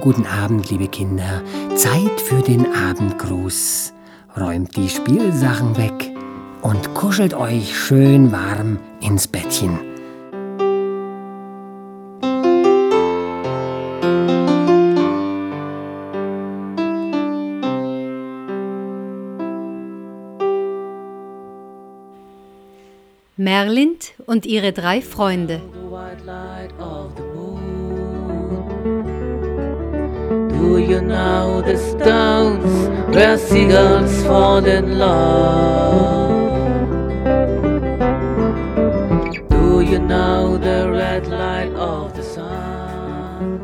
guten Abend, liebe Kinder. Zeit für den Abendgruß. Räumt die Spielsachen weg und kuschelt euch schön warm ins Bettchen. Merlind und ihre drei Freunde. Do you know the stones where seagulls fall in love? Do you know the red light of the sun?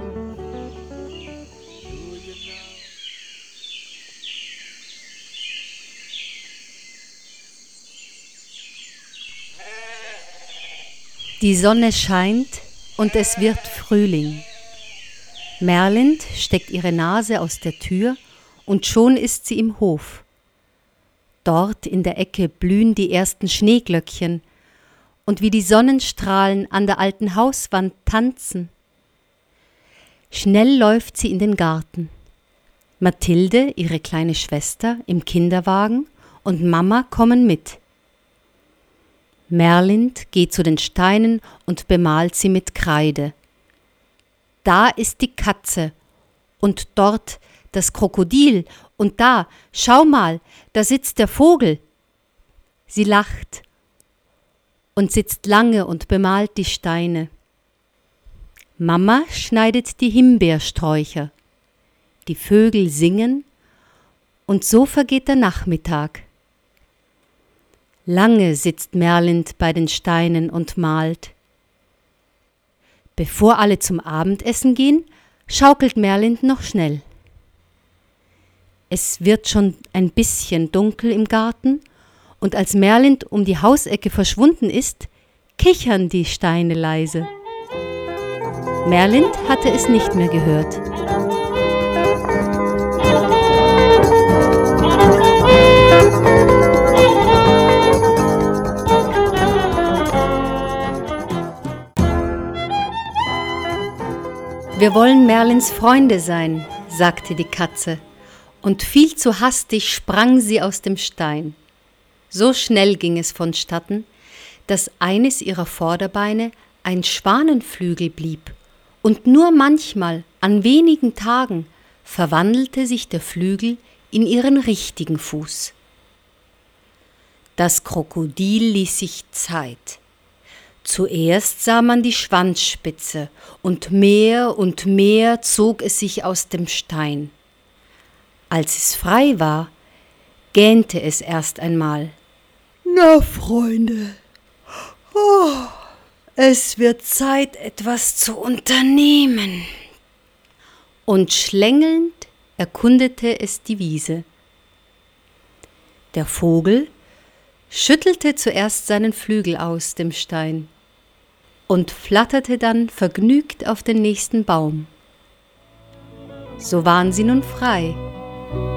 Die Sonne scheint und es wird Frühling. Merlind steckt ihre Nase aus der Tür und schon ist sie im Hof. Dort in der Ecke blühen die ersten Schneeglöckchen und wie die Sonnenstrahlen an der alten Hauswand tanzen. Schnell läuft sie in den Garten. Mathilde, ihre kleine Schwester, im Kinderwagen und Mama kommen mit. Merlind geht zu den Steinen und bemalt sie mit Kreide. Da ist die Katze und dort das Krokodil und da, schau mal, da sitzt der Vogel. Sie lacht und sitzt lange und bemalt die Steine. Mama schneidet die Himbeersträucher. Die Vögel singen und so vergeht der Nachmittag. Lange sitzt Merlind bei den Steinen und malt. Bevor alle zum Abendessen gehen, schaukelt Merlind noch schnell. Es wird schon ein bisschen dunkel im Garten, und als Merlind um die Hausecke verschwunden ist, kichern die Steine leise. Merlind hatte es nicht mehr gehört. Wir wollen Merlins Freunde sein, sagte die Katze, und viel zu hastig sprang sie aus dem Stein. So schnell ging es vonstatten, dass eines ihrer Vorderbeine ein Schwanenflügel blieb, und nur manchmal, an wenigen Tagen, verwandelte sich der Flügel in ihren richtigen Fuß. Das Krokodil ließ sich Zeit. Zuerst sah man die Schwanzspitze, und mehr und mehr zog es sich aus dem Stein. Als es frei war, gähnte es erst einmal. Na, Freunde, oh, es wird Zeit, etwas zu unternehmen. Und schlängelnd erkundete es die Wiese. Der Vogel schüttelte zuerst seinen Flügel aus dem Stein und flatterte dann vergnügt auf den nächsten Baum. So waren sie nun frei,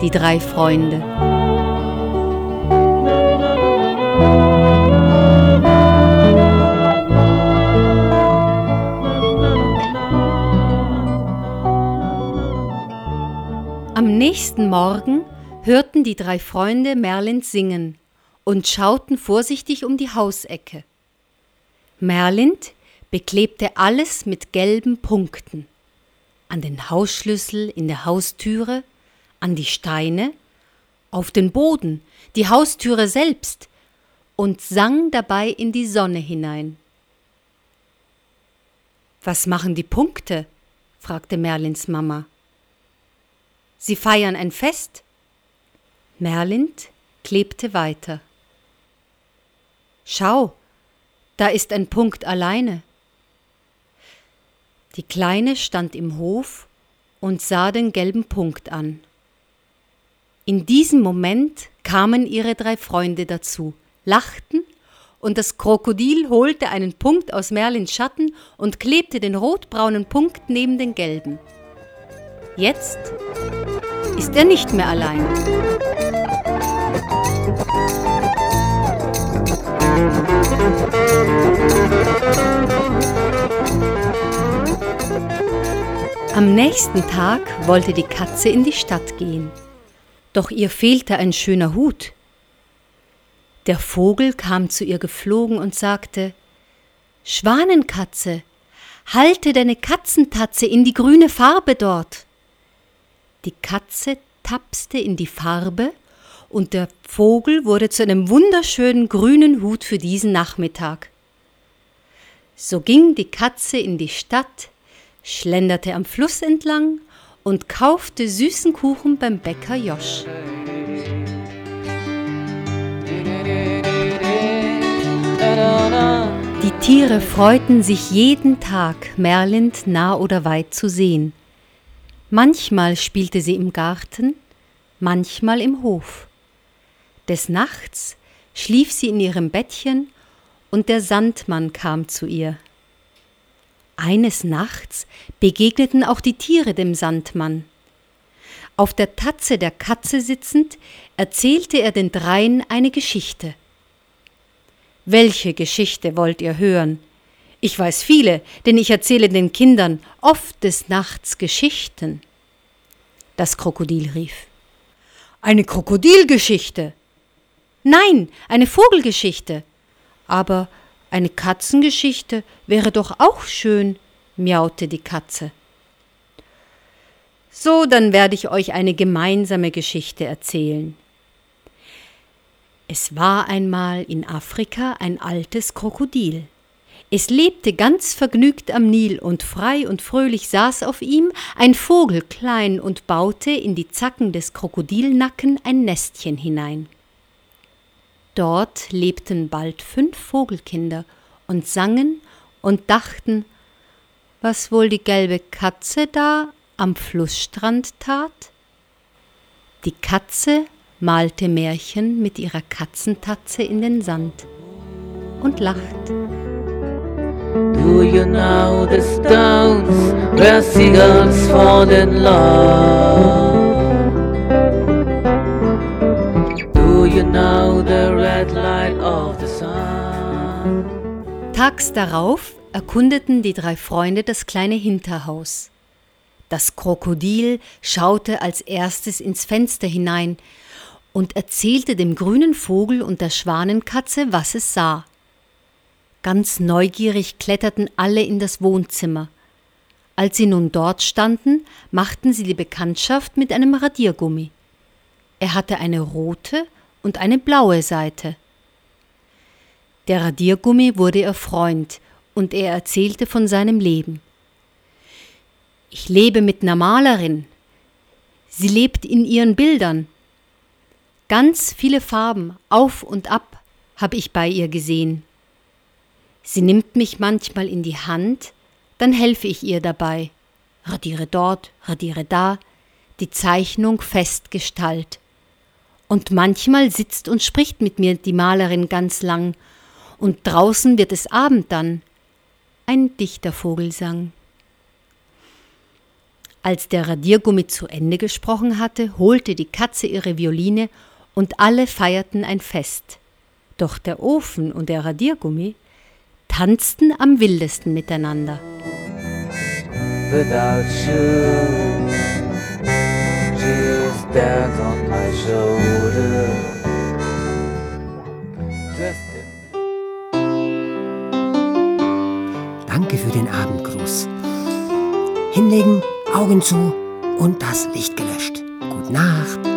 die drei Freunde. Am nächsten Morgen hörten die drei Freunde Merlin singen und schauten vorsichtig um die Hausecke. Merlind beklebte alles mit gelben Punkten. An den Hausschlüssel in der Haustüre, an die Steine, auf den Boden, die Haustüre selbst und sang dabei in die Sonne hinein. Was machen die Punkte? fragte Merlins Mama. Sie feiern ein Fest? Merlind klebte weiter. Schau, da ist ein Punkt alleine. Die Kleine stand im Hof und sah den gelben Punkt an. In diesem Moment kamen ihre drei Freunde dazu, lachten, und das Krokodil holte einen Punkt aus Merlins Schatten und klebte den rotbraunen Punkt neben den gelben. Jetzt ist er nicht mehr allein. Am nächsten Tag wollte die Katze in die Stadt gehen. Doch ihr fehlte ein schöner Hut. Der Vogel kam zu ihr geflogen und sagte Schwanenkatze, halte deine Katzentatze in die grüne Farbe dort. Die Katze tapste in die Farbe und der Vogel wurde zu einem wunderschönen grünen Hut für diesen Nachmittag. So ging die Katze in die Stadt, schlenderte am Fluss entlang und kaufte süßen Kuchen beim Bäcker Josch. Die Tiere freuten sich jeden Tag, Merlind nah oder weit zu sehen. Manchmal spielte sie im Garten, manchmal im Hof. Des Nachts schlief sie in ihrem Bettchen und der Sandmann kam zu ihr. Eines Nachts begegneten auch die Tiere dem Sandmann. Auf der Tatze der Katze sitzend, erzählte er den dreien eine Geschichte. Welche Geschichte wollt ihr hören? Ich weiß viele, denn ich erzähle den Kindern oft des Nachts Geschichten. Das Krokodil rief. Eine Krokodilgeschichte. Nein, eine Vogelgeschichte. Aber eine Katzengeschichte wäre doch auch schön, miaute die Katze. So, dann werde ich euch eine gemeinsame Geschichte erzählen. Es war einmal in Afrika ein altes Krokodil. Es lebte ganz vergnügt am Nil und frei und fröhlich saß auf ihm ein Vogel klein und baute in die Zacken des Krokodilnacken ein Nestchen hinein. Dort lebten bald fünf Vogelkinder und sangen und dachten, was wohl die gelbe Katze da am Flussstrand tat? Die Katze malte Märchen mit ihrer Katzentatze in den Sand und lacht. Do you know the stones where seagulls fall in love? Tags darauf erkundeten die drei Freunde das kleine Hinterhaus. Das Krokodil schaute als erstes ins Fenster hinein und erzählte dem grünen Vogel und der Schwanenkatze, was es sah. Ganz neugierig kletterten alle in das Wohnzimmer. Als sie nun dort standen, machten sie die Bekanntschaft mit einem Radiergummi. Er hatte eine rote und eine blaue Seite. Der Radiergummi wurde ihr Freund und er erzählte von seinem Leben. Ich lebe mit einer Malerin. Sie lebt in ihren Bildern. Ganz viele Farben, auf und ab, habe ich bei ihr gesehen. Sie nimmt mich manchmal in die Hand, dann helfe ich ihr dabei. Radiere dort, radiere da, die Zeichnung festgestalt. Und manchmal sitzt und spricht mit mir die Malerin ganz lang, und draußen wird es Abend dann. Ein dichter Vogelsang. Als der Radiergummi zu Ende gesprochen hatte, holte die Katze ihre Violine und alle feierten ein Fest. Doch der Ofen und der Radiergummi tanzten am wildesten miteinander. Without you, dead on my shoulder. Danke für den Abendgruß. Hinlegen, Augen zu und das Licht gelöscht. Gute Nacht.